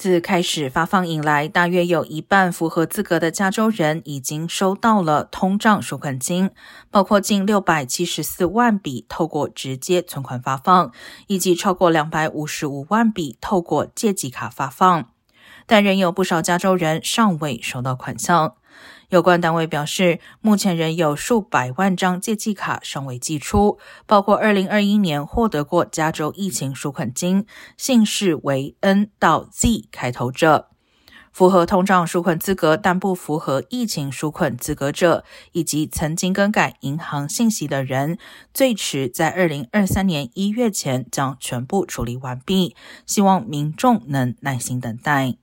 自开始发放以来，大约有一半符合资格的加州人已经收到了通胀收款金，包括近六百七十四万笔透过直接存款发放，以及超过两百五十五万笔透过借记卡发放。但仍有不少加州人尚未收到款项。有关单位表示，目前仍有数百万张借记卡尚未寄出，包括2021年获得过加州疫情纾困金、姓氏为 N 到 Z 开头者、符合通胀纾困资格但不符合疫情纾困资格者，以及曾经更改银行信息的人，最迟在2023年1月前将全部处理完毕。希望民众能耐心等待。